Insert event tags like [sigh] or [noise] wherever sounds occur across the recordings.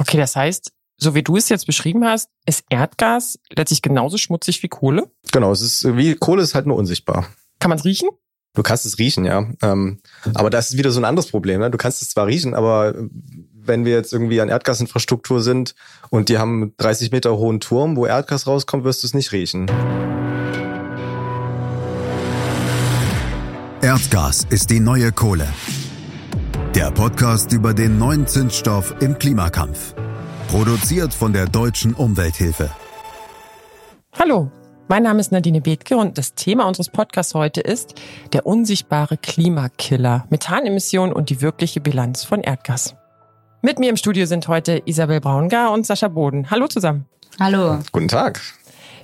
Okay, das heißt, so wie du es jetzt beschrieben hast, ist Erdgas letztlich genauso schmutzig wie Kohle? Genau, es ist wie Kohle ist halt nur unsichtbar. Kann man es riechen? Du kannst es riechen, ja. Ähm, aber das ist wieder so ein anderes Problem. Ne? Du kannst es zwar riechen, aber wenn wir jetzt irgendwie an Erdgasinfrastruktur sind und die haben 30 Meter hohen Turm, wo Erdgas rauskommt, wirst du es nicht riechen. Erdgas ist die neue Kohle. Der Podcast über den neuen Zinsstoff im Klimakampf. Produziert von der Deutschen Umwelthilfe. Hallo, mein Name ist Nadine Bethke und das Thema unseres Podcasts heute ist der unsichtbare Klimakiller, Methanemissionen und die wirkliche Bilanz von Erdgas. Mit mir im Studio sind heute Isabel Braungar und Sascha Boden. Hallo zusammen. Hallo. Guten Tag.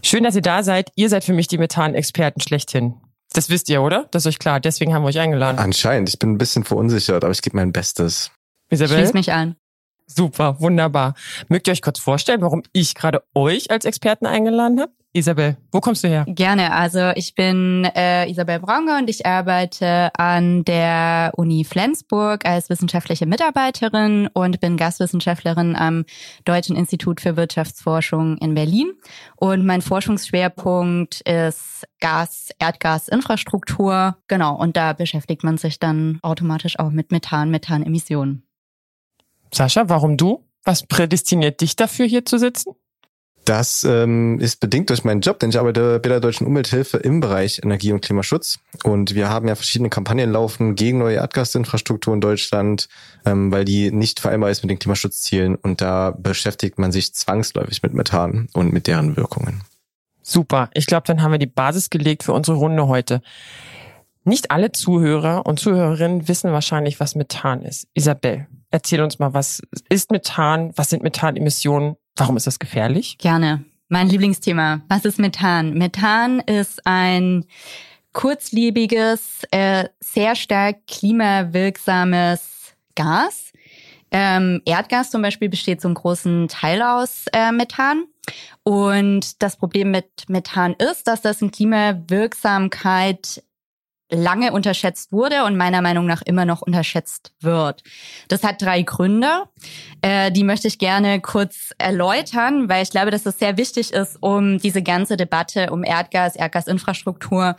Schön, dass ihr da seid. Ihr seid für mich die Methanexperten schlechthin. Das wisst ihr, oder? Das ist euch klar. Deswegen haben wir euch eingeladen. Anscheinend. Ich bin ein bisschen verunsichert, aber ich gebe mein Bestes. Isabel? Schließ mich an. Super, wunderbar. Mögt ihr euch kurz vorstellen, warum ich gerade euch als Experten eingeladen habe? Isabel, wo kommst du her? Gerne. Also ich bin äh, Isabel Braunger und ich arbeite an der Uni Flensburg als wissenschaftliche Mitarbeiterin und bin Gastwissenschaftlerin am Deutschen Institut für Wirtschaftsforschung in Berlin. Und mein Forschungsschwerpunkt ist Gas, Erdgasinfrastruktur. Genau. Und da beschäftigt man sich dann automatisch auch mit Methan, Methanemissionen. Sascha, warum du? Was prädestiniert dich dafür, hier zu sitzen? Das ähm, ist bedingt durch meinen Job, denn ich arbeite bei der Deutschen Umwelthilfe im Bereich Energie- und Klimaschutz. Und wir haben ja verschiedene Kampagnen laufen gegen neue Erdgasinfrastruktur in Deutschland, ähm, weil die nicht vereinbar ist mit den Klimaschutzzielen. Und da beschäftigt man sich zwangsläufig mit Methan und mit deren Wirkungen. Super. Ich glaube, dann haben wir die Basis gelegt für unsere Runde heute. Nicht alle Zuhörer und Zuhörerinnen wissen wahrscheinlich, was Methan ist. Isabel, erzähl uns mal, was ist Methan? Was sind Methanemissionen? Warum ist das gefährlich? Gerne. Mein Lieblingsthema. Was ist Methan? Methan ist ein kurzlebiges, äh, sehr stark klimawirksames Gas. Ähm, Erdgas zum Beispiel besteht zum großen Teil aus äh, Methan. Und das Problem mit Methan ist, dass das in Klimawirksamkeit lange unterschätzt wurde und meiner Meinung nach immer noch unterschätzt wird. Das hat drei Gründe, äh, die möchte ich gerne kurz erläutern, weil ich glaube, dass es sehr wichtig ist, um diese ganze Debatte um Erdgas, Erdgasinfrastruktur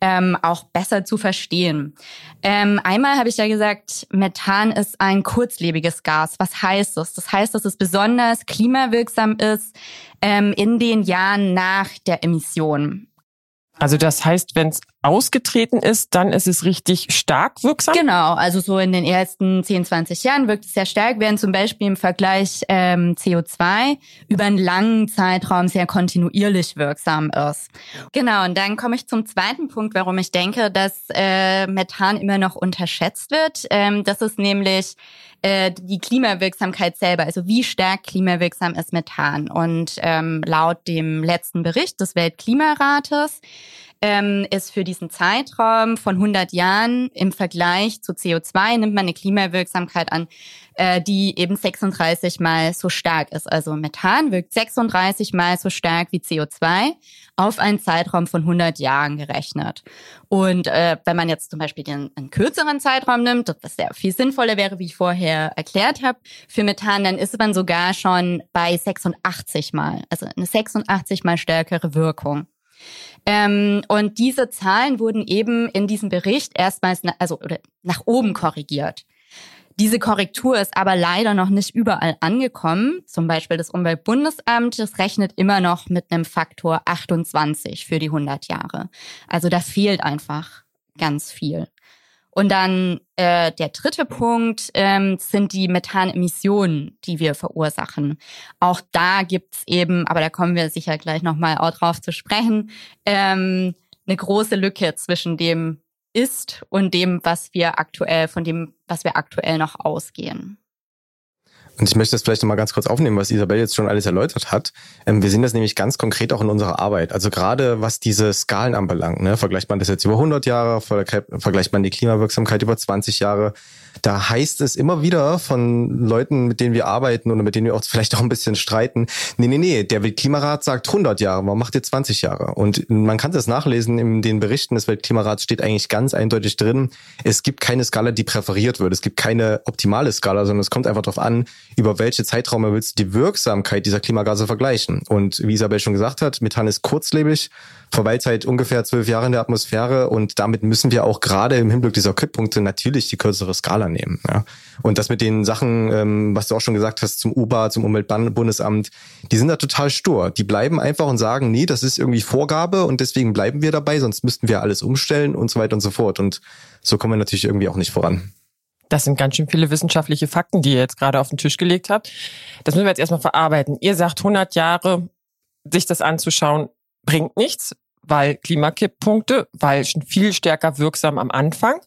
ähm, auch besser zu verstehen. Ähm, einmal habe ich ja gesagt, Methan ist ein kurzlebiges Gas. Was heißt das? Das heißt, dass es besonders klimawirksam ist ähm, in den Jahren nach der Emission. Also das heißt, wenn es ausgetreten ist, dann ist es richtig stark wirksam? Genau, also so in den ersten 10, 20 Jahren wirkt es sehr stark, während zum Beispiel im Vergleich ähm, CO2 über einen langen Zeitraum sehr kontinuierlich wirksam ist. Genau, und dann komme ich zum zweiten Punkt, warum ich denke, dass äh, Methan immer noch unterschätzt wird. Ähm, das ist nämlich äh, die Klimawirksamkeit selber, also wie stark klimawirksam ist Methan. Und ähm, laut dem letzten Bericht des Weltklimarates ähm, ist für diesen Zeitraum von 100 Jahren im Vergleich zu CO2 nimmt man eine Klimawirksamkeit an, äh, die eben 36 mal so stark ist. Also Methan wirkt 36 mal so stark wie CO2 auf einen Zeitraum von 100 Jahren gerechnet. Und äh, wenn man jetzt zum Beispiel den, einen kürzeren Zeitraum nimmt, was sehr viel sinnvoller wäre, wie ich vorher erklärt habe, für Methan, dann ist man sogar schon bei 86 mal, also eine 86 mal stärkere Wirkung. Ähm, und diese Zahlen wurden eben in diesem Bericht erstmals, na, also oder nach oben korrigiert. Diese Korrektur ist aber leider noch nicht überall angekommen. Zum Beispiel das Umweltbundesamt, das rechnet immer noch mit einem Faktor 28 für die 100 Jahre. Also da fehlt einfach ganz viel. Und dann äh, der dritte Punkt ähm, sind die Methanemissionen, die wir verursachen. Auch da gibt's eben, aber da kommen wir sicher gleich nochmal auch drauf zu sprechen, ähm, eine große Lücke zwischen dem ist und dem, was wir aktuell, von dem, was wir aktuell noch ausgehen. Und ich möchte das vielleicht nochmal ganz kurz aufnehmen, was Isabel jetzt schon alles erläutert hat. Ähm, wir sehen das nämlich ganz konkret auch in unserer Arbeit. Also gerade was diese Skalen anbelangt, ne, vergleicht man das jetzt über 100 Jahre, vergleicht man die Klimawirksamkeit über 20 Jahre, da heißt es immer wieder von Leuten, mit denen wir arbeiten oder mit denen wir auch vielleicht auch ein bisschen streiten, nee, nee, nee, der Weltklimarat sagt 100 Jahre, warum macht ihr 20 Jahre? Und man kann das nachlesen in den Berichten des Weltklimarats steht eigentlich ganz eindeutig drin, es gibt keine Skala, die präferiert wird. Es gibt keine optimale Skala, sondern es kommt einfach darauf an, über welche Zeitraume willst du die Wirksamkeit dieser Klimagase vergleichen? Und wie Isabel schon gesagt hat, Methan ist kurzlebig, verweilt seit ungefähr zwölf Jahren in der Atmosphäre und damit müssen wir auch gerade im Hinblick dieser Kipppunkte natürlich die kürzere Skala nehmen. Ja. Und das mit den Sachen, ähm, was du auch schon gesagt hast, zum UBA, zum Umweltbundesamt, die sind da total stur. Die bleiben einfach und sagen, nee, das ist irgendwie Vorgabe und deswegen bleiben wir dabei, sonst müssten wir alles umstellen und so weiter und so fort. Und so kommen wir natürlich irgendwie auch nicht voran. Das sind ganz schön viele wissenschaftliche Fakten, die ihr jetzt gerade auf den Tisch gelegt habt. Das müssen wir jetzt erstmal verarbeiten. Ihr sagt 100 Jahre, sich das anzuschauen, bringt nichts, weil Klimakipppunkte, weil schon viel stärker wirksam am Anfang.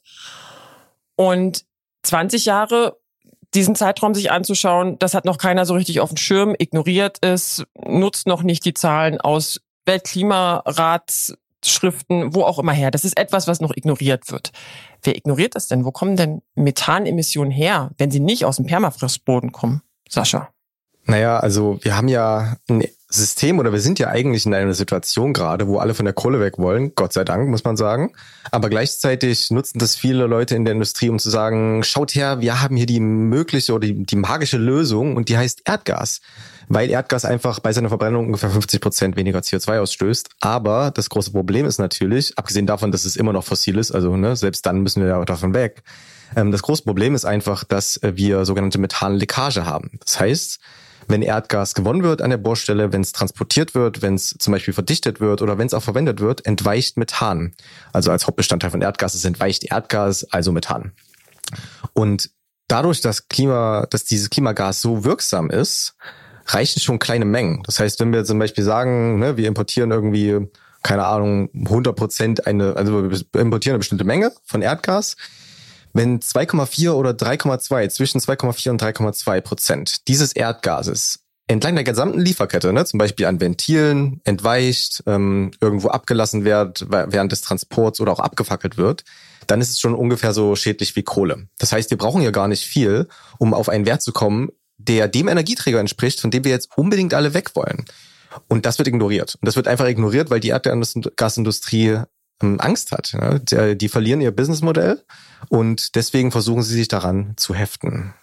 Und 20 Jahre diesen Zeitraum sich anzuschauen, das hat noch keiner so richtig auf dem Schirm, ignoriert es, nutzt noch nicht die Zahlen aus Weltklimaratsschriften, wo auch immer her. Das ist etwas, was noch ignoriert wird. Wer ignoriert das denn? Wo kommen denn Methanemissionen her, wenn sie nicht aus dem Permafrostboden kommen? Sascha. Naja, also wir haben ja ein System oder wir sind ja eigentlich in einer Situation gerade, wo alle von der Kohle weg wollen, Gott sei Dank, muss man sagen. Aber gleichzeitig nutzen das viele Leute in der Industrie, um zu sagen, schaut her, wir haben hier die mögliche oder die, die magische Lösung und die heißt Erdgas. Weil Erdgas einfach bei seiner Verbrennung ungefähr 50 Prozent weniger CO2 ausstößt. Aber das große Problem ist natürlich, abgesehen davon, dass es immer noch fossil ist, also ne, selbst dann müssen wir ja davon weg. Ähm, das große Problem ist einfach, dass wir sogenannte Methanleckage haben. Das heißt, wenn Erdgas gewonnen wird an der Bohrstelle, wenn es transportiert wird, wenn es zum Beispiel verdichtet wird oder wenn es auch verwendet wird, entweicht Methan. Also als Hauptbestandteil von Erdgas ist entweicht Erdgas, also Methan. Und dadurch, dass Klima, dass dieses Klimagas so wirksam ist, reichen schon kleine Mengen. Das heißt, wenn wir zum Beispiel sagen, ne, wir importieren irgendwie, keine Ahnung, 100 Prozent eine, also wir importieren eine bestimmte Menge von Erdgas, wenn 2,4 oder 3,2, zwischen 2,4 und 3,2 Prozent dieses Erdgases entlang der gesamten Lieferkette, ne, zum Beispiel an Ventilen entweicht, ähm, irgendwo abgelassen wird während des Transports oder auch abgefackelt wird, dann ist es schon ungefähr so schädlich wie Kohle. Das heißt, wir brauchen ja gar nicht viel, um auf einen Wert zu kommen, der dem Energieträger entspricht, von dem wir jetzt unbedingt alle weg wollen. Und das wird ignoriert. Und das wird einfach ignoriert, weil die Erdgasindustrie ähm, Angst hat. Ne? Die verlieren ihr Businessmodell und deswegen versuchen sie sich daran zu heften.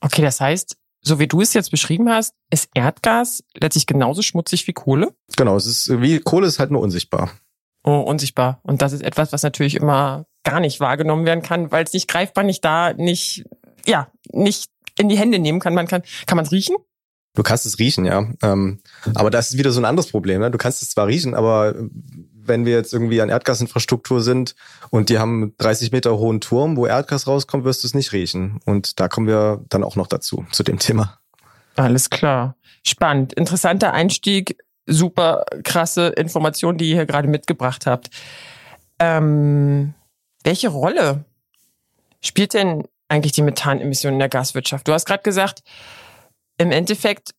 Okay, das heißt, so wie du es jetzt beschrieben hast, ist Erdgas letztlich genauso schmutzig wie Kohle? Genau, es ist wie Kohle ist halt nur unsichtbar. Oh, unsichtbar. Und das ist etwas, was natürlich immer gar nicht wahrgenommen werden kann, weil es nicht greifbar, nicht da, nicht, ja, nicht in die Hände nehmen kann. Man kann, kann man es riechen? Du kannst es riechen, ja. Ähm, aber das ist wieder so ein anderes Problem. Ne? Du kannst es zwar riechen, aber wenn wir jetzt irgendwie an Erdgasinfrastruktur sind und die haben 30 Meter hohen Turm, wo Erdgas rauskommt, wirst du es nicht riechen. Und da kommen wir dann auch noch dazu, zu dem Thema. Alles klar. Spannend. Interessanter Einstieg. Super krasse Informationen, die ihr hier gerade mitgebracht habt. Ähm, welche Rolle spielt denn eigentlich die Methanemission in der Gaswirtschaft? Du hast gerade gesagt, im Endeffekt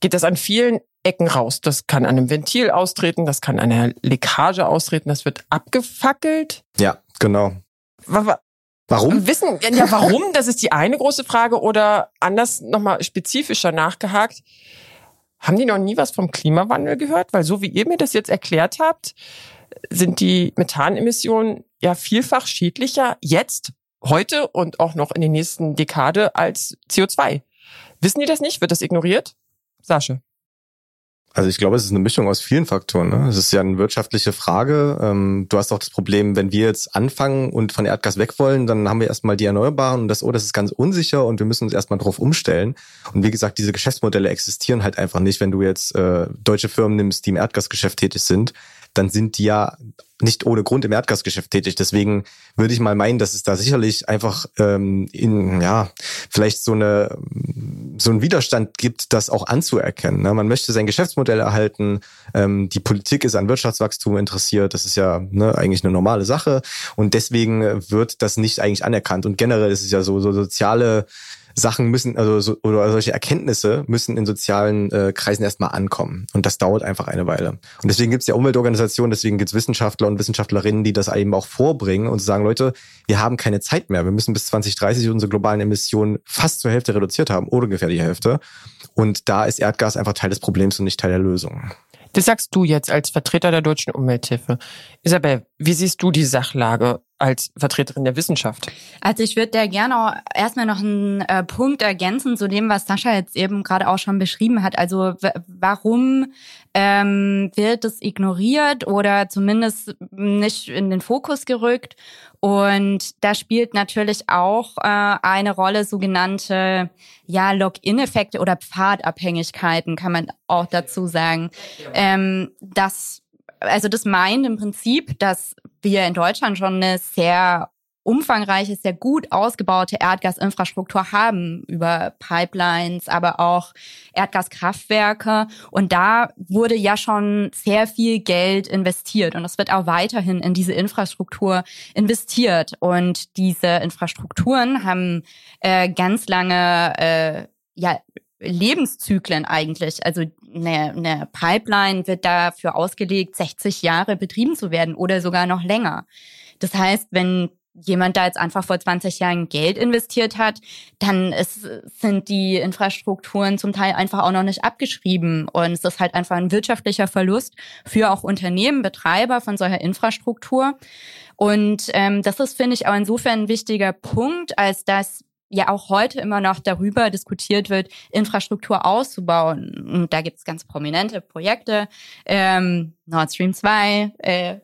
geht das an vielen Ecken raus. Das kann an einem Ventil austreten, das kann an einer Leckage austreten, das wird abgefackelt. Ja, genau. Warum? Wissen, ja, warum? Das ist die eine große Frage. Oder anders nochmal spezifischer nachgehakt. Haben die noch nie was vom Klimawandel gehört? Weil so wie ihr mir das jetzt erklärt habt, sind die Methanemissionen ja vielfach schädlicher jetzt, heute und auch noch in der nächsten Dekade als CO2. Wissen die das nicht? Wird das ignoriert? Sascha. Also ich glaube, es ist eine Mischung aus vielen Faktoren. Ne? Es ist ja eine wirtschaftliche Frage. Ähm, du hast auch das Problem, wenn wir jetzt anfangen und von Erdgas weg wollen, dann haben wir erstmal die Erneuerbaren und das, oh, das ist ganz unsicher und wir müssen uns erstmal drauf umstellen. Und wie gesagt, diese Geschäftsmodelle existieren halt einfach nicht, wenn du jetzt äh, deutsche Firmen nimmst, die im Erdgasgeschäft tätig sind dann sind die ja nicht ohne Grund im Erdgasgeschäft tätig. Deswegen würde ich mal meinen, dass es da sicherlich einfach ähm, in ja vielleicht so eine so ein Widerstand gibt, das auch anzuerkennen. Ne? Man möchte sein Geschäftsmodell erhalten. Ähm, die Politik ist an Wirtschaftswachstum interessiert. Das ist ja ne, eigentlich eine normale Sache und deswegen wird das nicht eigentlich anerkannt. Und generell ist es ja so so soziale Sachen müssen, also so, oder solche Erkenntnisse müssen in sozialen äh, Kreisen erstmal ankommen. Und das dauert einfach eine Weile. Und deswegen gibt es ja Umweltorganisationen, deswegen gibt es Wissenschaftler und Wissenschaftlerinnen, die das eben auch vorbringen und sagen, Leute, wir haben keine Zeit mehr. Wir müssen bis 2030 unsere globalen Emissionen fast zur Hälfte reduziert haben, oder ungefähr die Hälfte. Und da ist Erdgas einfach Teil des Problems und nicht Teil der Lösung. Das sagst du jetzt als Vertreter der deutschen Umwelthilfe. Isabel, wie siehst du die Sachlage? als Vertreterin der Wissenschaft? Also ich würde da gerne auch erstmal noch einen äh, Punkt ergänzen zu dem, was Sascha jetzt eben gerade auch schon beschrieben hat. Also warum ähm, wird es ignoriert oder zumindest nicht in den Fokus gerückt? Und da spielt natürlich auch äh, eine Rolle sogenannte ja Login-Effekte oder Pfadabhängigkeiten, kann man auch dazu sagen. Ähm, das also das meint im Prinzip, dass wir in Deutschland schon eine sehr umfangreiche, sehr gut ausgebaute Erdgasinfrastruktur haben über Pipelines, aber auch Erdgaskraftwerke. Und da wurde ja schon sehr viel Geld investiert und es wird auch weiterhin in diese Infrastruktur investiert. Und diese Infrastrukturen haben äh, ganz lange äh, ja, Lebenszyklen eigentlich. Also eine, eine Pipeline wird dafür ausgelegt, 60 Jahre betrieben zu werden oder sogar noch länger. Das heißt, wenn jemand da jetzt einfach vor 20 Jahren Geld investiert hat, dann ist, sind die Infrastrukturen zum Teil einfach auch noch nicht abgeschrieben. Und es ist halt einfach ein wirtschaftlicher Verlust für auch Unternehmen, Betreiber von solcher Infrastruktur. Und ähm, das ist, finde ich, auch insofern ein wichtiger Punkt, als dass ja auch heute immer noch darüber diskutiert wird, Infrastruktur auszubauen. Und da gibt es ganz prominente Projekte. Ähm, Nord Stream 2, äh,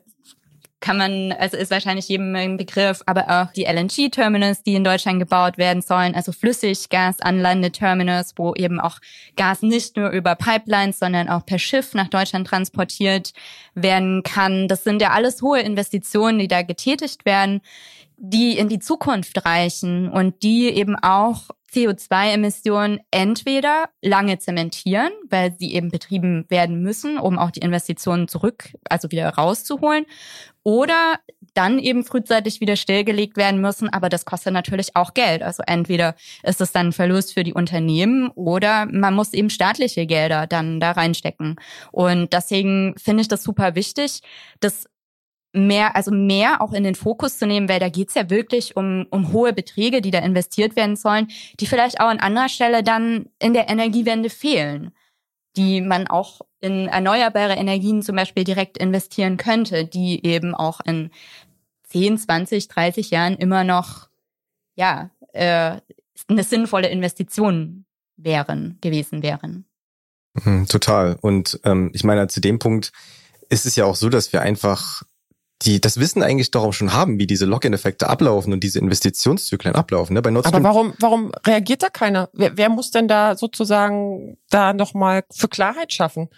kann man, also ist wahrscheinlich jedem ein Begriff, aber auch die LNG-Terminals, die in Deutschland gebaut werden sollen, also Flüssiggas-Anlandeterminals, wo eben auch Gas nicht nur über Pipelines, sondern auch per Schiff nach Deutschland transportiert werden kann. Das sind ja alles hohe Investitionen, die da getätigt werden die in die Zukunft reichen und die eben auch CO2-Emissionen entweder lange zementieren, weil sie eben betrieben werden müssen, um auch die Investitionen zurück, also wieder rauszuholen, oder dann eben frühzeitig wieder stillgelegt werden müssen, aber das kostet natürlich auch Geld. Also entweder ist es dann ein Verlust für die Unternehmen oder man muss eben staatliche Gelder dann da reinstecken. Und deswegen finde ich das super wichtig, dass mehr, also mehr auch in den Fokus zu nehmen, weil da geht's ja wirklich um, um hohe Beträge, die da investiert werden sollen, die vielleicht auch an anderer Stelle dann in der Energiewende fehlen, die man auch in erneuerbare Energien zum Beispiel direkt investieren könnte, die eben auch in 10, 20, 30 Jahren immer noch, ja, äh, eine sinnvolle Investition wären, gewesen wären. Mhm, total. Und ähm, ich meine, zu dem Punkt ist es ja auch so, dass wir einfach die das Wissen eigentlich doch auch schon haben, wie diese Login-Effekte ablaufen und diese Investitionszyklen ablaufen. Ne? Bei Nord Aber warum, warum reagiert da keiner? Wer, wer muss denn da sozusagen da nochmal für Klarheit schaffen?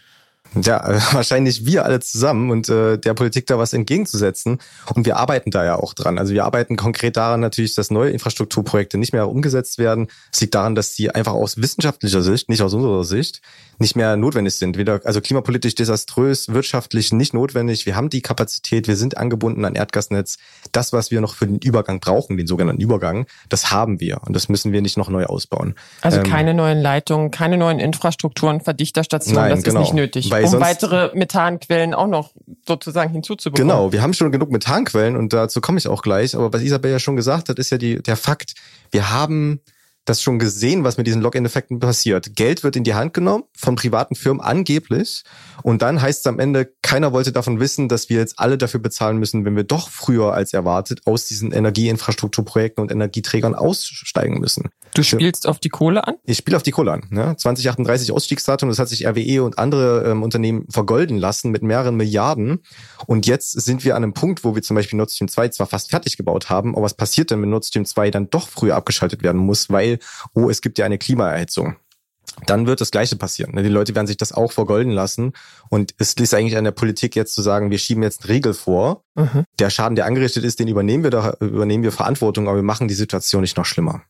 Ja, [laughs] wahrscheinlich wir alle zusammen und äh, der Politik da was entgegenzusetzen. Und wir arbeiten da ja auch dran. Also wir arbeiten konkret daran natürlich, dass neue Infrastrukturprojekte nicht mehr umgesetzt werden. Es liegt daran, dass sie einfach aus wissenschaftlicher Sicht, nicht aus unserer Sicht, nicht mehr notwendig sind. Weder, also klimapolitisch desaströs, wirtschaftlich nicht notwendig. Wir haben die Kapazität, wir sind angebunden an Erdgasnetz. Das, was wir noch für den Übergang brauchen, den sogenannten Übergang, das haben wir. Und das müssen wir nicht noch neu ausbauen. Also ähm, keine neuen Leitungen, keine neuen Infrastrukturen, Verdichterstationen, nein, das genau. ist nicht nötig. Weil um weitere Methanquellen auch noch sozusagen hinzuzubekommen. Genau, wir haben schon genug Methanquellen und dazu komme ich auch gleich. Aber was Isabel ja schon gesagt hat, ist ja die, der Fakt, wir haben das schon gesehen, was mit diesen Login-Effekten passiert. Geld wird in die Hand genommen von privaten Firmen angeblich und dann heißt es am Ende, keiner wollte davon wissen, dass wir jetzt alle dafür bezahlen müssen, wenn wir doch früher als erwartet aus diesen Energieinfrastrukturprojekten und Energieträgern aussteigen müssen. Du spielst auf die Kohle an? Ich spiele auf die Kohle an. Ne? 2038 Ausstiegsdatum, das hat sich RWE und andere ähm, Unternehmen vergolden lassen mit mehreren Milliarden. Und jetzt sind wir an einem Punkt, wo wir zum Beispiel Nord Stream 2 zwar fast fertig gebaut haben, aber was passiert denn, wenn Nord Stream 2 dann doch früher abgeschaltet werden muss, weil, oh, es gibt ja eine Klimaerhitzung dann wird das Gleiche passieren. Ne? Die Leute werden sich das auch vergolden lassen. Und es ist eigentlich an der Politik jetzt zu sagen, wir schieben jetzt einen Riegel vor. Mhm. Der Schaden, der angerichtet ist, den übernehmen wir, da, übernehmen wir Verantwortung, aber wir machen die Situation nicht noch schlimmer.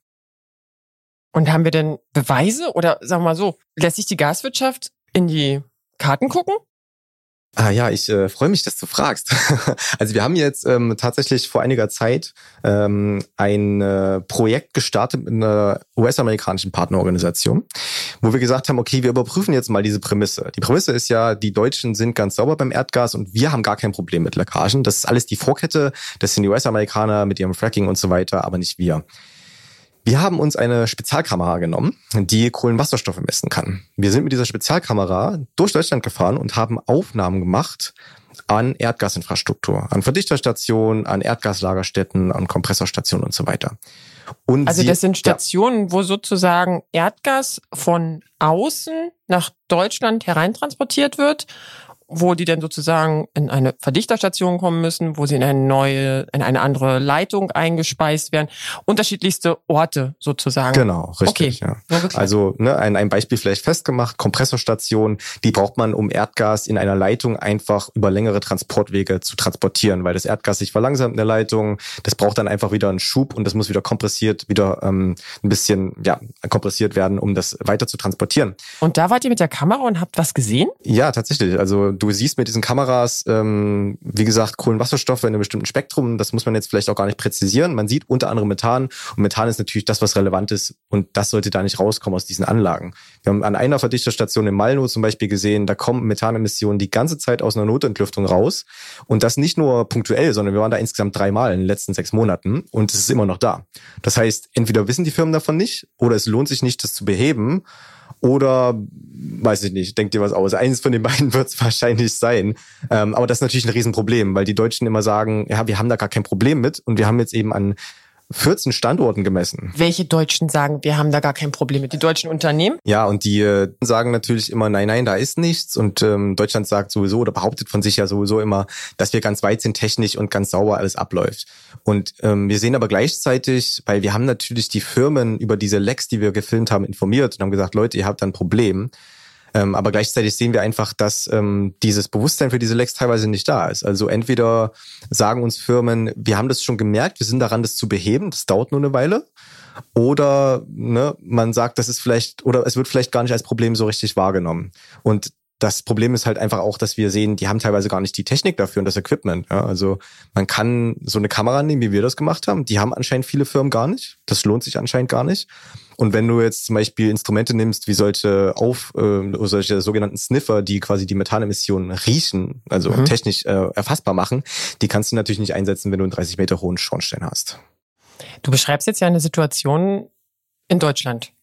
Und haben wir denn Beweise oder sagen wir mal so, lässt sich die Gaswirtschaft in die Karten gucken? Ah ja, ich äh, freue mich, dass du fragst. [laughs] also wir haben jetzt ähm, tatsächlich vor einiger Zeit ähm, ein äh, Projekt gestartet mit einer US-amerikanischen Partnerorganisation, wo wir gesagt haben, okay, wir überprüfen jetzt mal diese Prämisse. Die Prämisse ist ja, die Deutschen sind ganz sauber beim Erdgas und wir haben gar kein Problem mit Leckagen. Das ist alles die Vorkette, das sind die US-Amerikaner mit ihrem Fracking und so weiter, aber nicht wir. Wir haben uns eine Spezialkamera genommen, die Kohlenwasserstoffe messen kann. Wir sind mit dieser Spezialkamera durch Deutschland gefahren und haben Aufnahmen gemacht an Erdgasinfrastruktur, an Verdichterstationen, an Erdgaslagerstätten, an Kompressorstationen und so weiter. Und also das sind Stationen, ja. wo sozusagen Erdgas von außen nach Deutschland hereintransportiert wird wo die dann sozusagen in eine Verdichterstation kommen müssen, wo sie in eine neue, in eine andere Leitung eingespeist werden. Unterschiedlichste Orte sozusagen. Genau, richtig. Okay. Ja. Also ne, ein, ein Beispiel vielleicht festgemacht, Kompressorstation, die braucht man, um Erdgas in einer Leitung einfach über längere Transportwege zu transportieren, weil das Erdgas sich verlangsamt in der Leitung, das braucht dann einfach wieder einen Schub und das muss wieder kompressiert, wieder ähm, ein bisschen ja, kompressiert werden, um das weiter zu transportieren. Und da wart ihr mit der Kamera und habt was gesehen? Ja, tatsächlich. Also du siehst mit diesen Kameras, ähm, wie gesagt, Kohlenwasserstoffe in einem bestimmten Spektrum. Das muss man jetzt vielleicht auch gar nicht präzisieren. Man sieht unter anderem Methan und Methan ist natürlich das, was relevant ist und das sollte da nicht rauskommen aus diesen Anlagen. Wir haben an einer Verdichterstation in Malno zum Beispiel gesehen, da kommen Methanemissionen die ganze Zeit aus einer Notentlüftung raus und das nicht nur punktuell, sondern wir waren da insgesamt dreimal in den letzten sechs Monaten und es ist immer noch da. Das heißt, entweder wissen die Firmen davon nicht oder es lohnt sich nicht, das zu beheben oder weiß ich nicht, denkt ihr was aus. Eines von den [laughs] beiden wird es wahrscheinlich sein. Ähm, aber das ist natürlich ein Riesenproblem, weil die Deutschen immer sagen, ja, wir haben da gar kein Problem mit und wir haben jetzt eben an 14 Standorten gemessen. Welche Deutschen sagen, wir haben da gar kein Problem mit? Die deutschen Unternehmen? Ja, und die äh, sagen natürlich immer, nein, nein, da ist nichts. Und ähm, Deutschland sagt sowieso oder behauptet von sich ja sowieso immer, dass wir ganz weit sind technisch und ganz sauber alles abläuft. Und ähm, wir sehen aber gleichzeitig, weil wir haben natürlich die Firmen über diese Lecks, die wir gefilmt haben, informiert und haben gesagt, Leute, ihr habt da ein Problem. Ähm, aber gleichzeitig sehen wir einfach, dass ähm, dieses Bewusstsein für diese Lecks teilweise nicht da ist. Also entweder sagen uns Firmen, wir haben das schon gemerkt, wir sind daran, das zu beheben, das dauert nur eine Weile. Oder ne, man sagt, das ist vielleicht, oder es wird vielleicht gar nicht als Problem so richtig wahrgenommen. Und das Problem ist halt einfach auch, dass wir sehen, die haben teilweise gar nicht die Technik dafür und das Equipment. Ja, also man kann so eine Kamera nehmen, wie wir das gemacht haben. Die haben anscheinend viele Firmen gar nicht. Das lohnt sich anscheinend gar nicht. Und wenn du jetzt zum Beispiel Instrumente nimmst, wie solche auf äh, solche sogenannten Sniffer, die quasi die Methanemissionen riechen, also mhm. technisch äh, erfassbar machen, die kannst du natürlich nicht einsetzen, wenn du einen 30 Meter hohen Schornstein hast. Du beschreibst jetzt ja eine Situation in Deutschland.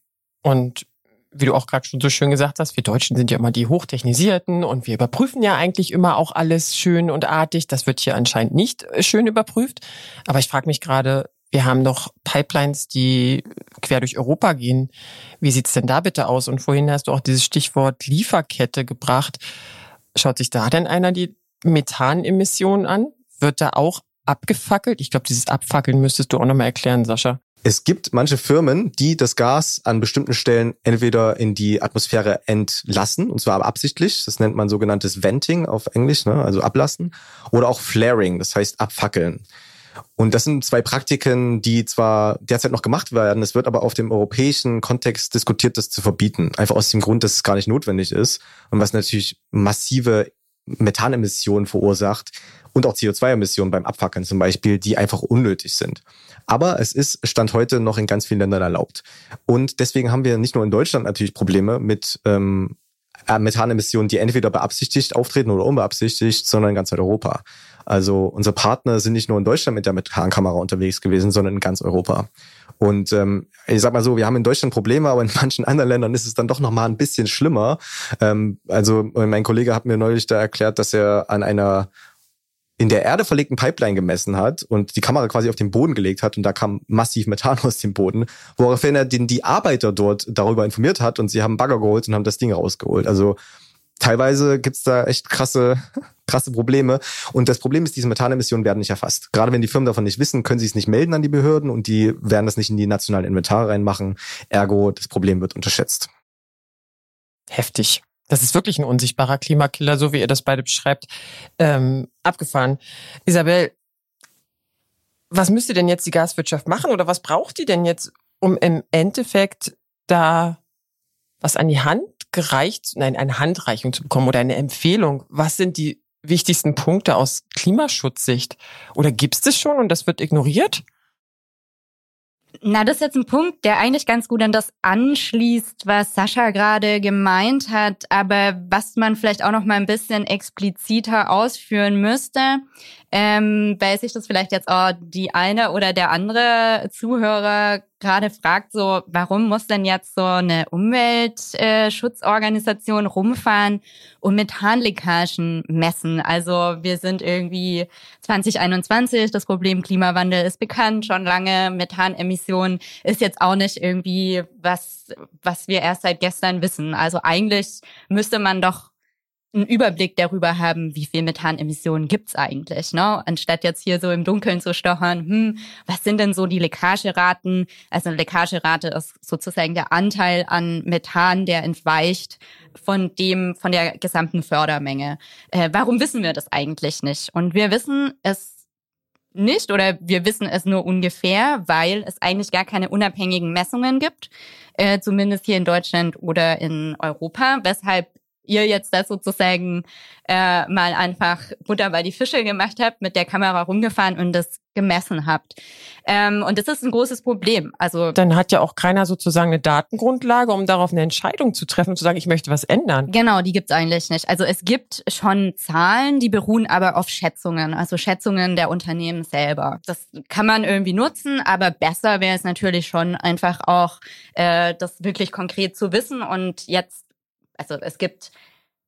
Und wie du auch gerade schon so schön gesagt hast, wir Deutschen sind ja immer die Hochtechnisierten und wir überprüfen ja eigentlich immer auch alles schön und artig. Das wird hier anscheinend nicht äh, schön überprüft. Aber ich frage mich gerade, wir haben doch Pipelines, die quer durch Europa gehen. Wie sieht's denn da bitte aus? Und vorhin hast du auch dieses Stichwort Lieferkette gebracht. Schaut sich da denn einer die Methanemissionen an? Wird da auch abgefackelt? Ich glaube, dieses Abfackeln müsstest du auch nochmal erklären, Sascha. Es gibt manche Firmen, die das Gas an bestimmten Stellen entweder in die Atmosphäre entlassen, und zwar absichtlich. Das nennt man sogenanntes Venting auf Englisch, ne? also ablassen. Oder auch Flaring, das heißt abfackeln. Und das sind zwei Praktiken, die zwar derzeit noch gemacht werden, es wird aber auf dem europäischen Kontext diskutiert, das zu verbieten. Einfach aus dem Grund, dass es gar nicht notwendig ist und was natürlich massive Methanemissionen verursacht und auch CO2-Emissionen beim Abfackeln zum Beispiel, die einfach unnötig sind. Aber es ist Stand heute noch in ganz vielen Ländern erlaubt. Und deswegen haben wir nicht nur in Deutschland natürlich Probleme mit ähm, Methanemissionen, die entweder beabsichtigt auftreten oder unbeabsichtigt, sondern in ganz Europa. Also unsere Partner sind nicht nur in Deutschland mit der Methankamera unterwegs gewesen, sondern in ganz Europa. Und ähm, ich sag mal so, wir haben in Deutschland Probleme, aber in manchen anderen Ländern ist es dann doch noch mal ein bisschen schlimmer. Ähm, also mein Kollege hat mir neulich da erklärt, dass er an einer in der Erde verlegten Pipeline gemessen hat und die Kamera quasi auf den Boden gelegt hat und da kam massiv Methan aus dem Boden, woraufhin er den, die Arbeiter dort darüber informiert hat und sie haben Bagger geholt und haben das Ding rausgeholt. Also teilweise gibt's da echt krasse, [laughs] krasse Probleme. Und das Problem ist, diese Methanemissionen werden nicht erfasst. Gerade wenn die Firmen davon nicht wissen, können sie es nicht melden an die Behörden und die werden das nicht in die nationalen Inventare reinmachen. Ergo, das Problem wird unterschätzt. Heftig. Das ist wirklich ein unsichtbarer Klimakiller, so wie ihr das beide beschreibt. Ähm, abgefahren. Isabel, was müsste denn jetzt die Gaswirtschaft machen oder was braucht die denn jetzt, um im Endeffekt da was an die Hand gereicht, nein, eine Handreichung zu bekommen oder eine Empfehlung? Was sind die wichtigsten Punkte aus Klimaschutzsicht? Oder gibt es schon und das wird ignoriert? Na, das ist jetzt ein Punkt, der eigentlich ganz gut an das anschließt, was Sascha gerade gemeint hat, aber was man vielleicht auch noch mal ein bisschen expliziter ausführen müsste, ähm, weil sich das vielleicht jetzt auch die eine oder der andere Zuhörer gerade fragt, so, warum muss denn jetzt so eine Umweltschutzorganisation rumfahren und Methanleckagen messen? Also wir sind irgendwie 2021, das Problem Klimawandel ist bekannt, schon lange. Methanemissionen ist jetzt auch nicht irgendwie was, was wir erst seit gestern wissen. Also eigentlich müsste man doch einen Überblick darüber haben, wie viel Methanemissionen gibt's eigentlich, ne? Anstatt jetzt hier so im Dunkeln zu stochern, hm, was sind denn so die Leckageraten? Also eine Leckagerate ist sozusagen der Anteil an Methan, der entweicht von dem, von der gesamten Fördermenge. Äh, warum wissen wir das eigentlich nicht? Und wir wissen es nicht oder wir wissen es nur ungefähr, weil es eigentlich gar keine unabhängigen Messungen gibt, äh, zumindest hier in Deutschland oder in Europa, weshalb ihr jetzt das sozusagen äh, mal einfach Butter bei die Fische gemacht habt, mit der Kamera rumgefahren und das gemessen habt. Ähm, und das ist ein großes Problem. Also dann hat ja auch keiner sozusagen eine Datengrundlage, um darauf eine Entscheidung zu treffen und zu sagen, ich möchte was ändern. Genau, die gibt's eigentlich nicht. Also es gibt schon Zahlen, die beruhen aber auf Schätzungen, also Schätzungen der Unternehmen selber. Das kann man irgendwie nutzen, aber besser wäre es natürlich schon einfach auch, äh, das wirklich konkret zu wissen und jetzt also es gibt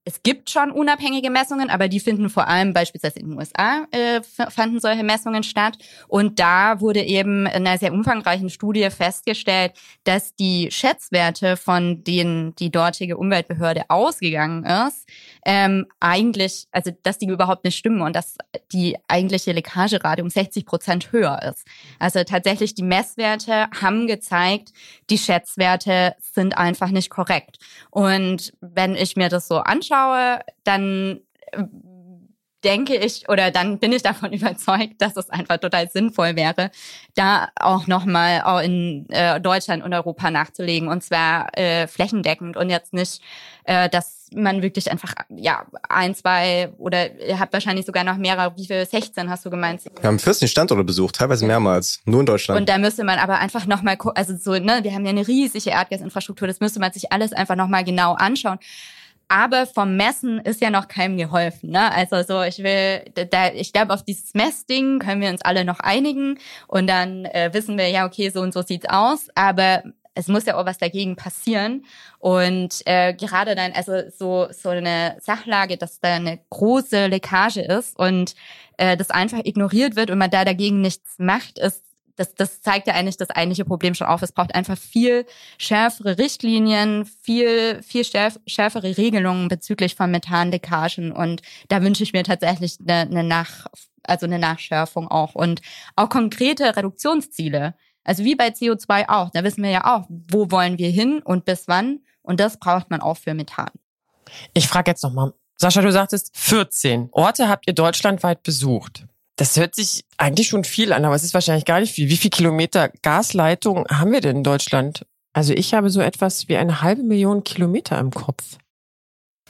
es gibt schon unabhängige Messungen, aber die finden vor allem beispielsweise in den USA äh, fanden solche Messungen statt. Und da wurde eben in einer sehr umfangreichen Studie festgestellt, dass die Schätzwerte, von denen die dortige Umweltbehörde ausgegangen ist, ähm, eigentlich, also dass die überhaupt nicht stimmen und dass die eigentliche Leckagerate um 60 Prozent höher ist. Also tatsächlich die Messwerte haben gezeigt, die Schätzwerte sind einfach nicht korrekt. Und wenn ich mir das so anschaue, dann äh, denke ich oder dann bin ich davon [laughs] überzeugt, dass es einfach total sinnvoll wäre, da auch nochmal auch in äh, Deutschland und Europa nachzulegen und zwar äh, flächendeckend und jetzt nicht, äh, dass man wirklich einfach ja ein, zwei oder ihr habt wahrscheinlich sogar noch mehrere, wie viel 16 hast du gemeint? Wir haben 14 Standorte besucht, teilweise mehrmals, nur in Deutschland. Und da müsste man aber einfach nochmal, also so, ne, wir haben ja eine riesige Erdgasinfrastruktur, das müsste man sich alles einfach nochmal genau anschauen. Aber vom Messen ist ja noch keinem geholfen. Ne? Also so, ich will, da, ich glaube, auf dieses Messding können wir uns alle noch einigen und dann äh, wissen wir, ja, okay, so und so sieht's aus. Aber es muss ja auch was dagegen passieren. Und äh, gerade dann, also so, so eine Sachlage, dass da eine große Leckage ist und äh, das einfach ignoriert wird und man da dagegen nichts macht, ist das, das zeigt ja eigentlich das eigentliche Problem schon auf. Es braucht einfach viel schärfere Richtlinien, viel, viel schärfere Regelungen bezüglich von Methandeckagen. Und da wünsche ich mir tatsächlich eine, eine Nach, also eine Nachschärfung auch und auch konkrete Reduktionsziele. Also wie bei CO2 auch. Da wissen wir ja auch, wo wollen wir hin und bis wann. Und das braucht man auch für Methan. Ich frage jetzt nochmal. Sascha, du sagtest 14 Orte habt ihr deutschlandweit besucht. Das hört sich eigentlich schon viel an, aber es ist wahrscheinlich gar nicht viel. Wie viel Kilometer Gasleitung haben wir denn in Deutschland? Also ich habe so etwas wie eine halbe Million Kilometer im Kopf.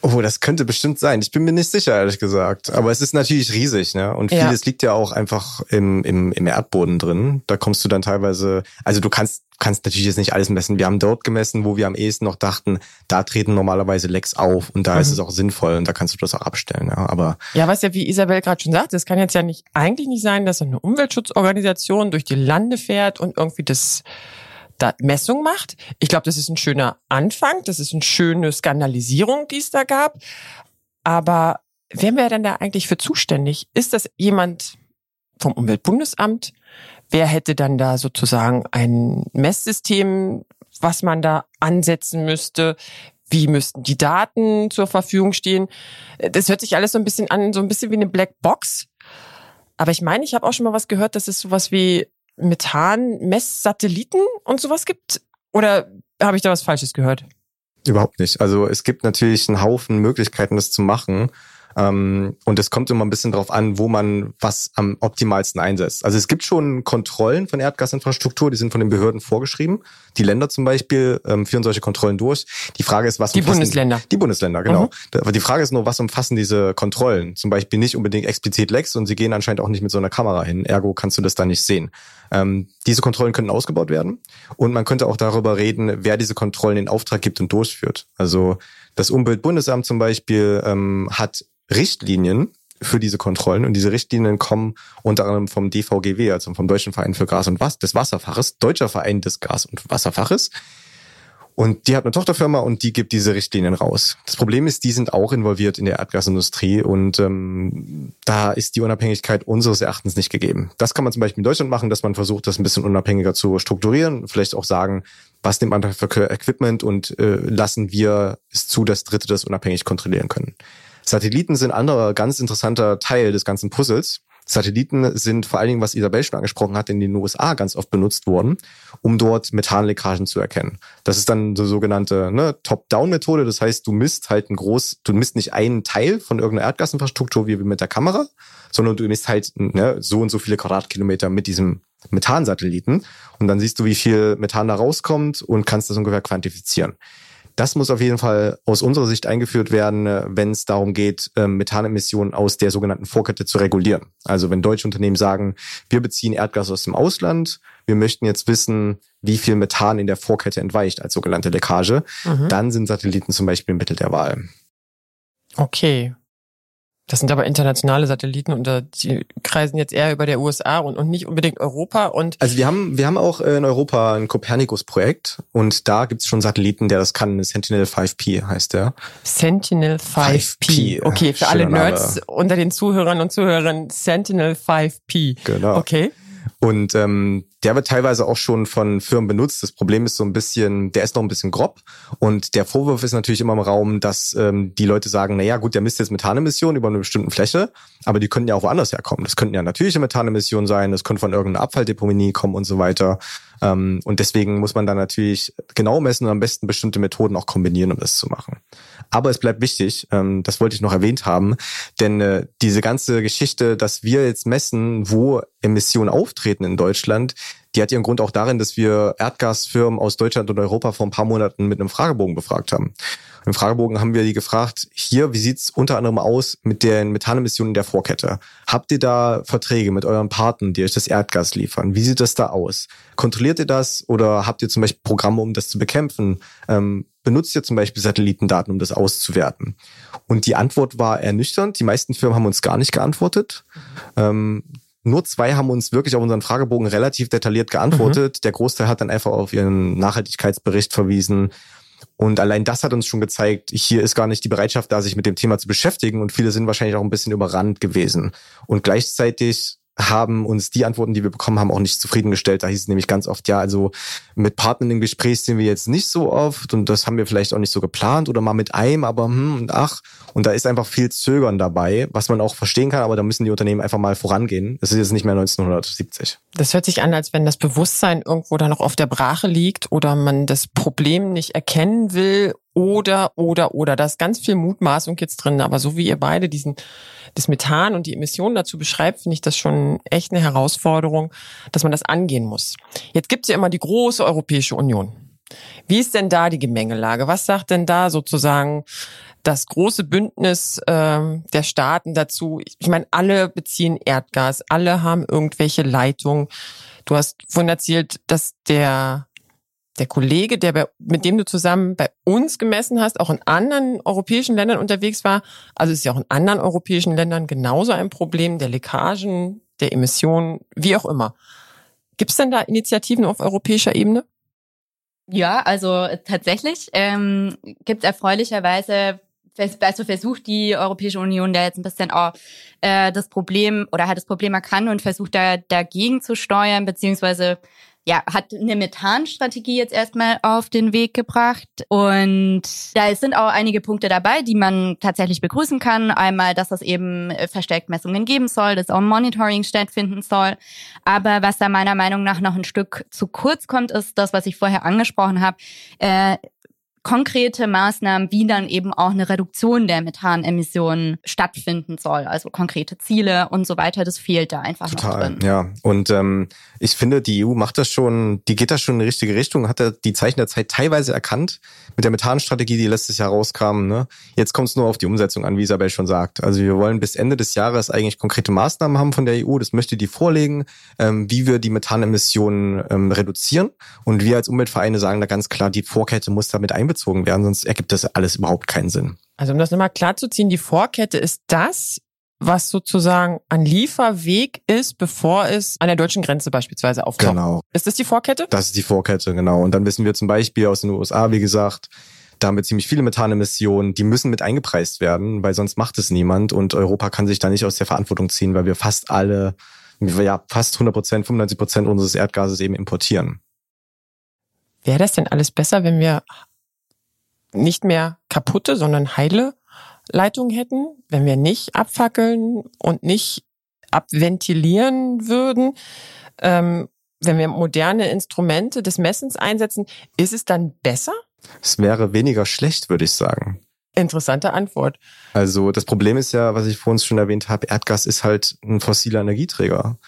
Oh, das könnte bestimmt sein. Ich bin mir nicht sicher, ehrlich gesagt. Aber es ist natürlich riesig, ne? Und vieles ja. liegt ja auch einfach im, im, im Erdboden drin. Da kommst du dann teilweise, also du kannst, kannst natürlich jetzt nicht alles messen. Wir haben dort gemessen, wo wir am ehesten noch dachten, da treten normalerweise Lecks auf und da mhm. ist es auch sinnvoll und da kannst du das auch abstellen, ja. Aber. Ja, was ja, wie Isabel gerade schon sagt, es kann jetzt ja nicht, eigentlich nicht sein, dass eine Umweltschutzorganisation durch die Lande fährt und irgendwie das, da Messung macht. Ich glaube, das ist ein schöner Anfang. Das ist eine schöne Skandalisierung, die es da gab. Aber wer wäre denn da eigentlich für zuständig? Ist das jemand vom Umweltbundesamt? Wer hätte dann da sozusagen ein Messsystem, was man da ansetzen müsste? Wie müssten die Daten zur Verfügung stehen? Das hört sich alles so ein bisschen an, so ein bisschen wie eine Black Box. Aber ich meine, ich habe auch schon mal was gehört, dass es sowas wie Methan-Messsatelliten und sowas gibt? Oder habe ich da was Falsches gehört? Überhaupt nicht. Also es gibt natürlich einen Haufen Möglichkeiten, das zu machen. Ähm, und es kommt immer ein bisschen drauf an, wo man was am optimalsten einsetzt. Also es gibt schon Kontrollen von Erdgasinfrastruktur, die sind von den Behörden vorgeschrieben. Die Länder zum Beispiel ähm, führen solche Kontrollen durch. Die Frage ist, was die Bundesländer. Die Bundesländer, genau. Mhm. Aber die Frage ist nur, was umfassen diese Kontrollen? Zum Beispiel nicht unbedingt explizit Lecks und sie gehen anscheinend auch nicht mit so einer Kamera hin. Ergo kannst du das da nicht sehen. Ähm, diese Kontrollen können ausgebaut werden und man könnte auch darüber reden, wer diese Kontrollen in Auftrag gibt und durchführt. Also das Umweltbundesamt zum Beispiel ähm, hat Richtlinien für diese Kontrollen. Und diese Richtlinien kommen unter anderem vom DVGW, also vom Deutschen Verein für Gas und Was des Wasserfaches, Deutscher Verein des Gas- und Wasserfaches. Und die hat eine Tochterfirma und die gibt diese Richtlinien raus. Das Problem ist, die sind auch involviert in der Erdgasindustrie und ähm, da ist die Unabhängigkeit unseres Erachtens nicht gegeben. Das kann man zum Beispiel in Deutschland machen, dass man versucht, das ein bisschen unabhängiger zu strukturieren, vielleicht auch sagen, was nimmt man für Equipment und äh, lassen wir es zu, dass Dritte das unabhängig kontrollieren können. Satelliten sind anderer ganz interessanter Teil des ganzen Puzzles. Satelliten sind vor allen Dingen, was Isabel schon angesprochen hat, in den USA ganz oft benutzt worden, um dort Methanleckagen zu erkennen. Das ist dann so sogenannte ne, Top-Down-Methode. Das heißt, du misst halt ein groß, du misst nicht einen Teil von irgendeiner Erdgasinfrastruktur wie mit der Kamera, sondern du misst halt ne, so und so viele Quadratkilometer mit diesem Methansatelliten. Und dann siehst du, wie viel Methan da rauskommt und kannst das ungefähr quantifizieren. Das muss auf jeden Fall aus unserer Sicht eingeführt werden, äh, wenn es darum geht, ähm, Methanemissionen aus der sogenannten Vorkette zu regulieren. Also wenn deutsche Unternehmen sagen, wir beziehen Erdgas aus dem Ausland, wir möchten jetzt wissen, wie viel Methan in der Vorkette entweicht als sogenannte Leckage, mhm. dann sind Satelliten zum Beispiel ein Mittel der Wahl. Okay. Das sind aber internationale Satelliten und die kreisen jetzt eher über der USA und, und nicht unbedingt Europa. Und also wir haben, wir haben auch in Europa ein Copernicus-Projekt und da gibt's schon Satelliten, der das kann. Sentinel 5P heißt der. Sentinel 5P. 5P. Okay, für alle Nerds Name. unter den Zuhörern und Zuhörern Sentinel 5P. Genau. Okay. Und ähm, der wird teilweise auch schon von Firmen benutzt. Das Problem ist so ein bisschen, der ist noch ein bisschen grob. Und der Vorwurf ist natürlich immer im Raum, dass ähm, die Leute sagen, na ja, gut, der misst jetzt Methanemissionen über eine bestimmte Fläche, aber die könnten ja auch woanders herkommen. Das könnten ja natürliche Methanemissionen sein, das könnte von irgendeiner Abfalldeponie kommen und so weiter. Ähm, und deswegen muss man da natürlich genau messen und am besten bestimmte Methoden auch kombinieren, um das zu machen. Aber es bleibt wichtig, ähm, das wollte ich noch erwähnt haben, denn äh, diese ganze Geschichte, dass wir jetzt messen, wo Emissionen auftreten in Deutschland, die hat ihren Grund auch darin, dass wir Erdgasfirmen aus Deutschland und Europa vor ein paar Monaten mit einem Fragebogen befragt haben. Im Fragebogen haben wir die gefragt, hier, wie sieht's unter anderem aus mit den Methanemissionen der Vorkette? Habt ihr da Verträge mit euren Partnern, die euch das Erdgas liefern? Wie sieht das da aus? Kontrolliert ihr das oder habt ihr zum Beispiel Programme, um das zu bekämpfen? Ähm, benutzt ihr zum Beispiel Satellitendaten, um das auszuwerten? Und die Antwort war ernüchternd. Die meisten Firmen haben uns gar nicht geantwortet. Ähm, nur zwei haben uns wirklich auf unseren Fragebogen relativ detailliert geantwortet. Mhm. Der Großteil hat dann einfach auf ihren Nachhaltigkeitsbericht verwiesen. Und allein das hat uns schon gezeigt, hier ist gar nicht die Bereitschaft da, sich mit dem Thema zu beschäftigen. Und viele sind wahrscheinlich auch ein bisschen überrannt gewesen. Und gleichzeitig haben uns die Antworten, die wir bekommen haben, auch nicht zufriedengestellt. Da hieß es nämlich ganz oft, ja, also mit Partnern im Gespräch sind wir jetzt nicht so oft und das haben wir vielleicht auch nicht so geplant oder mal mit einem, aber hm und ach. Und da ist einfach viel Zögern dabei, was man auch verstehen kann, aber da müssen die Unternehmen einfach mal vorangehen. Das ist jetzt nicht mehr 1970. Das hört sich an, als wenn das Bewusstsein irgendwo da noch auf der Brache liegt oder man das Problem nicht erkennen will oder, oder, oder. Da ist ganz viel Mutmaßung jetzt drin, aber so wie ihr beide diesen das Methan und die Emissionen dazu beschreibt, finde ich das schon echt eine Herausforderung, dass man das angehen muss. Jetzt gibt es ja immer die große Europäische Union. Wie ist denn da die Gemengelage? Was sagt denn da sozusagen das große Bündnis äh, der Staaten dazu? Ich meine, alle beziehen Erdgas, alle haben irgendwelche Leitungen. Du hast vorhin erzählt, dass der der Kollege, der bei, mit dem du zusammen bei uns gemessen hast, auch in anderen europäischen Ländern unterwegs war. Also ist ja auch in anderen europäischen Ländern genauso ein Problem der Leckagen, der Emissionen, wie auch immer. Gibt es denn da Initiativen auf europäischer Ebene? Ja, also tatsächlich ähm, gibt es erfreulicherweise also versucht die Europäische Union da jetzt ein bisschen auch äh, das Problem oder hat das Problem erkannt und versucht da dagegen zu steuern, beziehungsweise ja, hat eine Methanstrategie jetzt erstmal auf den Weg gebracht. Und da sind auch einige Punkte dabei, die man tatsächlich begrüßen kann. Einmal, dass es eben verstärkt Messungen geben soll, dass auch Monitoring stattfinden soll. Aber was da meiner Meinung nach noch ein Stück zu kurz kommt, ist das, was ich vorher angesprochen habe. Äh, konkrete Maßnahmen, wie dann eben auch eine Reduktion der Methanemissionen stattfinden soll. Also konkrete Ziele und so weiter, das fehlt da einfach Total, noch drin. Ja, und ähm, ich finde, die EU macht das schon, die geht da schon in die richtige Richtung, hat ja die Zeichen der Zeit teilweise erkannt mit der Methanstrategie, die letztes Jahr rauskam. Ne? Jetzt kommt es nur auf die Umsetzung an, wie Isabel schon sagt. Also wir wollen bis Ende des Jahres eigentlich konkrete Maßnahmen haben von der EU. Das möchte die vorlegen, ähm, wie wir die Methanemissionen ähm, reduzieren. Und wir als Umweltvereine sagen da ganz klar, die Vorkette muss damit einbezogen einbezogen werden, sonst ergibt das alles überhaupt keinen Sinn. Also um das nochmal klarzuziehen, die Vorkette ist das, was sozusagen ein Lieferweg ist, bevor es an der deutschen Grenze beispielsweise auftaucht. Genau. Ist das die Vorkette? Das ist die Vorkette, genau. Und dann wissen wir zum Beispiel aus den USA, wie gesagt, da haben wir ziemlich viele Methanemissionen, die müssen mit eingepreist werden, weil sonst macht es niemand und Europa kann sich da nicht aus der Verantwortung ziehen, weil wir fast alle, ja, fast 100 Prozent, 95 Prozent unseres Erdgases eben importieren. Wäre das denn alles besser, wenn wir nicht mehr kaputte, sondern heile Leitungen hätten, wenn wir nicht abfackeln und nicht abventilieren würden? Ähm, wenn wir moderne Instrumente des Messens einsetzen, ist es dann besser? Es wäre weniger schlecht, würde ich sagen. Interessante Antwort. Also das Problem ist ja, was ich vorhin schon erwähnt habe, Erdgas ist halt ein fossiler Energieträger.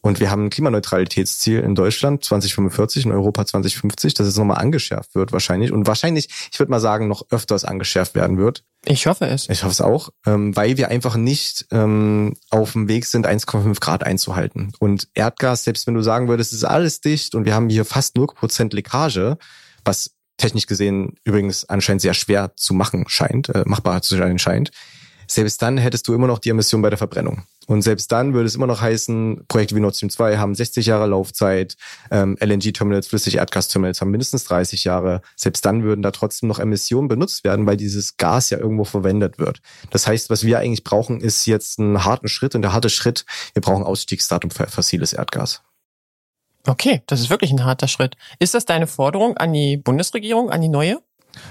Und wir haben ein Klimaneutralitätsziel in Deutschland 2045, in Europa 2050, dass es nochmal angeschärft wird wahrscheinlich. Und wahrscheinlich, ich würde mal sagen, noch öfters angeschärft werden wird. Ich hoffe es. Ich hoffe es auch, ähm, weil wir einfach nicht ähm, auf dem Weg sind, 1,5 Grad einzuhalten. Und Erdgas, selbst wenn du sagen würdest, es ist alles dicht und wir haben hier fast 0% Leckage, was technisch gesehen übrigens anscheinend sehr schwer zu machen scheint, äh, machbar zu sein scheint, selbst dann hättest du immer noch die Emission bei der Verbrennung. Und selbst dann würde es immer noch heißen, Projekte wie Nord Stream 2 haben 60 Jahre Laufzeit, ähm, LNG-Terminals, Flüssig-Erdgas-Terminals haben mindestens 30 Jahre. Selbst dann würden da trotzdem noch Emissionen benutzt werden, weil dieses Gas ja irgendwo verwendet wird. Das heißt, was wir eigentlich brauchen, ist jetzt einen harten Schritt. Und der harte Schritt, wir brauchen Ausstiegsdatum für fossiles Erdgas. Okay, das ist wirklich ein harter Schritt. Ist das deine Forderung an die Bundesregierung, an die neue?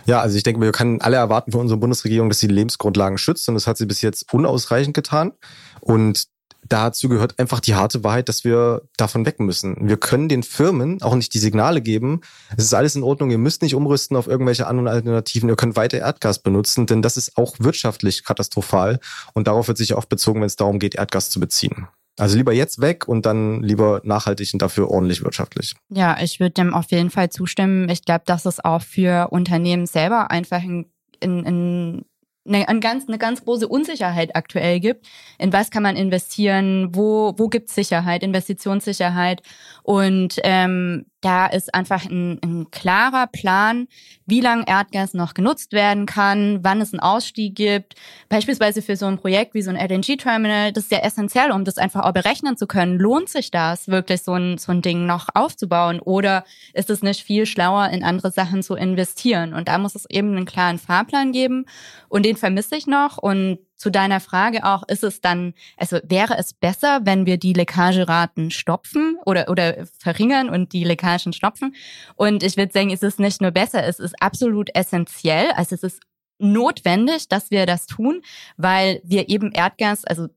Ja, also ich denke, wir können alle erwarten von unserer Bundesregierung, dass sie die Lebensgrundlagen schützt und das hat sie bis jetzt unausreichend getan. Und dazu gehört einfach die harte Wahrheit, dass wir davon weg müssen. Wir können den Firmen auch nicht die Signale geben, es ist alles in Ordnung, ihr müsst nicht umrüsten auf irgendwelche anderen Alternativen, ihr könnt weiter Erdgas benutzen, denn das ist auch wirtschaftlich katastrophal und darauf wird sich oft bezogen, wenn es darum geht, Erdgas zu beziehen. Also lieber jetzt weg und dann lieber nachhaltig und dafür ordentlich wirtschaftlich. Ja, ich würde dem auf jeden Fall zustimmen. Ich glaube, dass es auch für Unternehmen selber einfach in, in, in eine, eine, ganz, eine ganz große Unsicherheit aktuell gibt. In was kann man investieren? Wo, wo gibt es Sicherheit, Investitionssicherheit? Und ähm, da ist einfach ein, ein klarer Plan, wie lange Erdgas noch genutzt werden kann, wann es einen Ausstieg gibt. Beispielsweise für so ein Projekt wie so ein LNG-Terminal, das ist ja essentiell, um das einfach auch berechnen zu können. Lohnt sich das, wirklich so ein, so ein Ding noch aufzubauen? Oder ist es nicht viel schlauer, in andere Sachen zu investieren? Und da muss es eben einen klaren Fahrplan geben. Und den vermisse ich noch. Und zu deiner Frage auch, ist es dann, also wäre es besser, wenn wir die Leckageraten stopfen oder, oder verringern und die Leckagen stopfen? Und ich würde sagen, es ist nicht nur besser, es ist absolut essentiell. Also es ist notwendig, dass wir das tun, weil wir eben Erdgas, also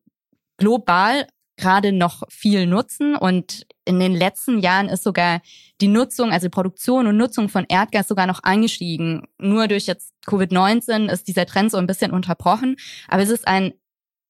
global gerade noch viel nutzen und in den letzten Jahren ist sogar die Nutzung, also Produktion und Nutzung von Erdgas sogar noch angestiegen. Nur durch jetzt Covid-19 ist dieser Trend so ein bisschen unterbrochen. Aber es ist ein,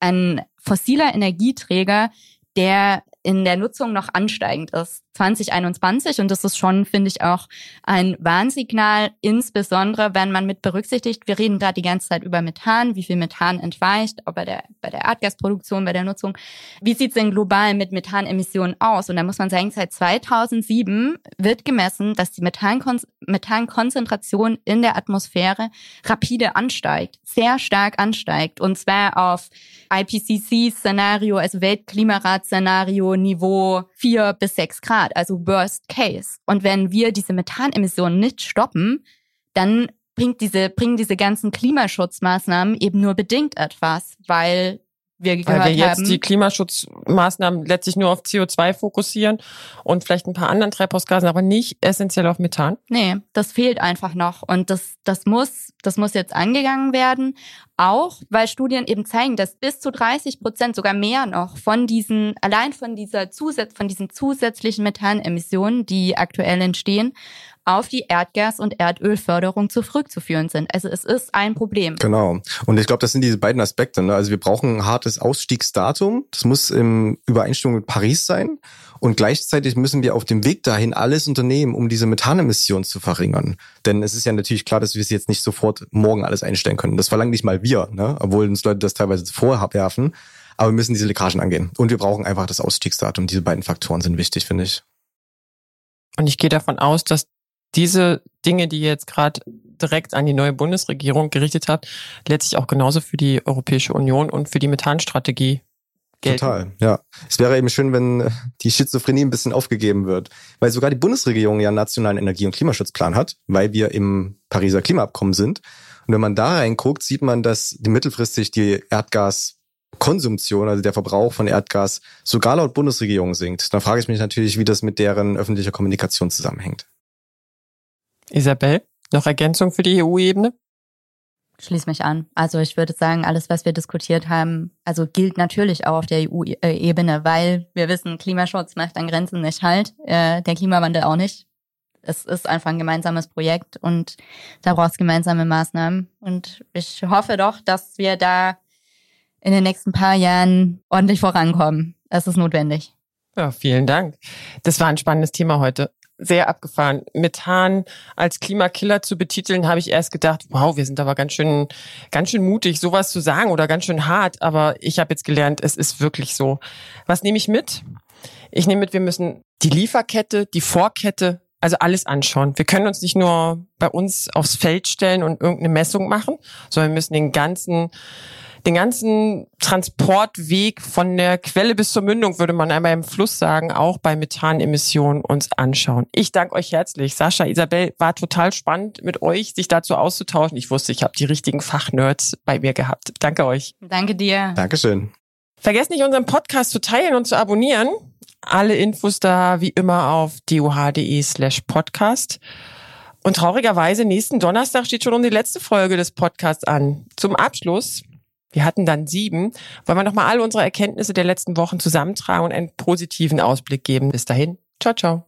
ein fossiler Energieträger, der in der Nutzung noch ansteigend ist. 2021 und das ist schon, finde ich, auch ein Warnsignal, insbesondere wenn man mit berücksichtigt, wir reden gerade die ganze Zeit über Methan, wie viel Methan entweicht, auch bei der, bei der Erdgasproduktion, bei der Nutzung. Wie sieht es denn global mit Methanemissionen aus? Und da muss man sagen, seit 2007 wird gemessen, dass die Methankon Methankonzentration in der Atmosphäre rapide ansteigt, sehr stark ansteigt und zwar auf IPCC-Szenario, also Weltklimarat-Szenario Niveau 4 bis 6 Grad, also Worst Case. Und wenn wir diese Methanemissionen nicht stoppen, dann bringt diese, bringen diese ganzen Klimaschutzmaßnahmen eben nur bedingt etwas, weil wir gehört Weil wir jetzt haben. die Klimaschutzmaßnahmen letztlich nur auf CO2 fokussieren und vielleicht ein paar anderen Treibhausgasen, aber nicht essentiell auf Methan. Nee, das fehlt einfach noch. Und das, das muss, das muss jetzt angegangen werden. Auch, weil Studien eben zeigen, dass bis zu 30 Prozent, sogar mehr noch, von diesen, allein von dieser Zusatz, von diesen zusätzlichen Methanemissionen, die aktuell entstehen, auf die Erdgas- und Erdölförderung zurückzuführen sind. Also es ist ein Problem. Genau. Und ich glaube, das sind diese beiden Aspekte. Ne? Also wir brauchen ein hartes Ausstiegsdatum. Das muss im Übereinstimmung mit Paris sein. Und gleichzeitig müssen wir auf dem Weg dahin alles unternehmen, um diese Methanemissionen zu verringern. Denn es ist ja natürlich klar, dass wir es jetzt nicht sofort morgen alles einstellen können. Das verlangen nicht mal wir, ne? obwohl uns Leute das teilweise vorwerfen. Aber wir müssen diese Leckagen angehen. Und wir brauchen einfach das Ausstiegsdatum. Diese beiden Faktoren sind wichtig, finde ich. Und ich gehe davon aus, dass diese Dinge, die jetzt gerade direkt an die neue Bundesregierung gerichtet habt, letztlich auch genauso für die Europäische Union und für die Methanstrategie gelten. Total, ja. Es wäre eben schön, wenn die Schizophrenie ein bisschen aufgegeben wird, weil sogar die Bundesregierung ja einen nationalen Energie- und Klimaschutzplan hat, weil wir im Pariser Klimaabkommen sind. Und wenn man da reinguckt, sieht man, dass die mittelfristig die Erdgaskonsumtion, also der Verbrauch von Erdgas, sogar laut Bundesregierung sinkt. Dann frage ich mich natürlich, wie das mit deren öffentlicher Kommunikation zusammenhängt. Isabel, noch Ergänzung für die EU-Ebene? Schließ mich an. Also ich würde sagen, alles, was wir diskutiert haben, also gilt natürlich auch auf der EU-Ebene, weil wir wissen, Klimaschutz macht an Grenzen nicht halt, äh, der Klimawandel auch nicht. Es ist einfach ein gemeinsames Projekt und da braucht es gemeinsame Maßnahmen. Und ich hoffe doch, dass wir da in den nächsten paar Jahren ordentlich vorankommen. Das ist notwendig. Ja, vielen Dank. Das war ein spannendes Thema heute sehr abgefahren. Methan als Klimakiller zu betiteln, habe ich erst gedacht, wow, wir sind aber ganz schön, ganz schön mutig, sowas zu sagen oder ganz schön hart. Aber ich habe jetzt gelernt, es ist wirklich so. Was nehme ich mit? Ich nehme mit, wir müssen die Lieferkette, die Vorkette, also alles anschauen. Wir können uns nicht nur bei uns aufs Feld stellen und irgendeine Messung machen, sondern wir müssen den ganzen den ganzen Transportweg von der Quelle bis zur Mündung, würde man einmal im Fluss sagen, auch bei Methanemissionen uns anschauen. Ich danke euch herzlich. Sascha, Isabel, war total spannend mit euch, sich dazu auszutauschen. Ich wusste, ich habe die richtigen Fachnerds bei mir gehabt. Danke euch. Danke dir. Dankeschön. Vergesst nicht, unseren Podcast zu teilen und zu abonnieren. Alle Infos da wie immer auf duh.de slash podcast. Und traurigerweise, nächsten Donnerstag steht schon um die letzte Folge des Podcasts an. Zum Abschluss wir hatten dann sieben. Wollen wir nochmal alle unsere Erkenntnisse der letzten Wochen zusammentragen und einen positiven Ausblick geben. Bis dahin. Ciao, ciao.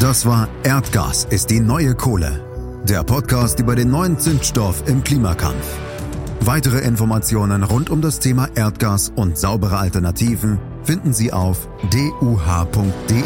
Das war Erdgas ist die neue Kohle. Der Podcast über den neuen Zündstoff im Klimakampf. Weitere Informationen rund um das Thema Erdgas und saubere Alternativen finden Sie auf duh.de.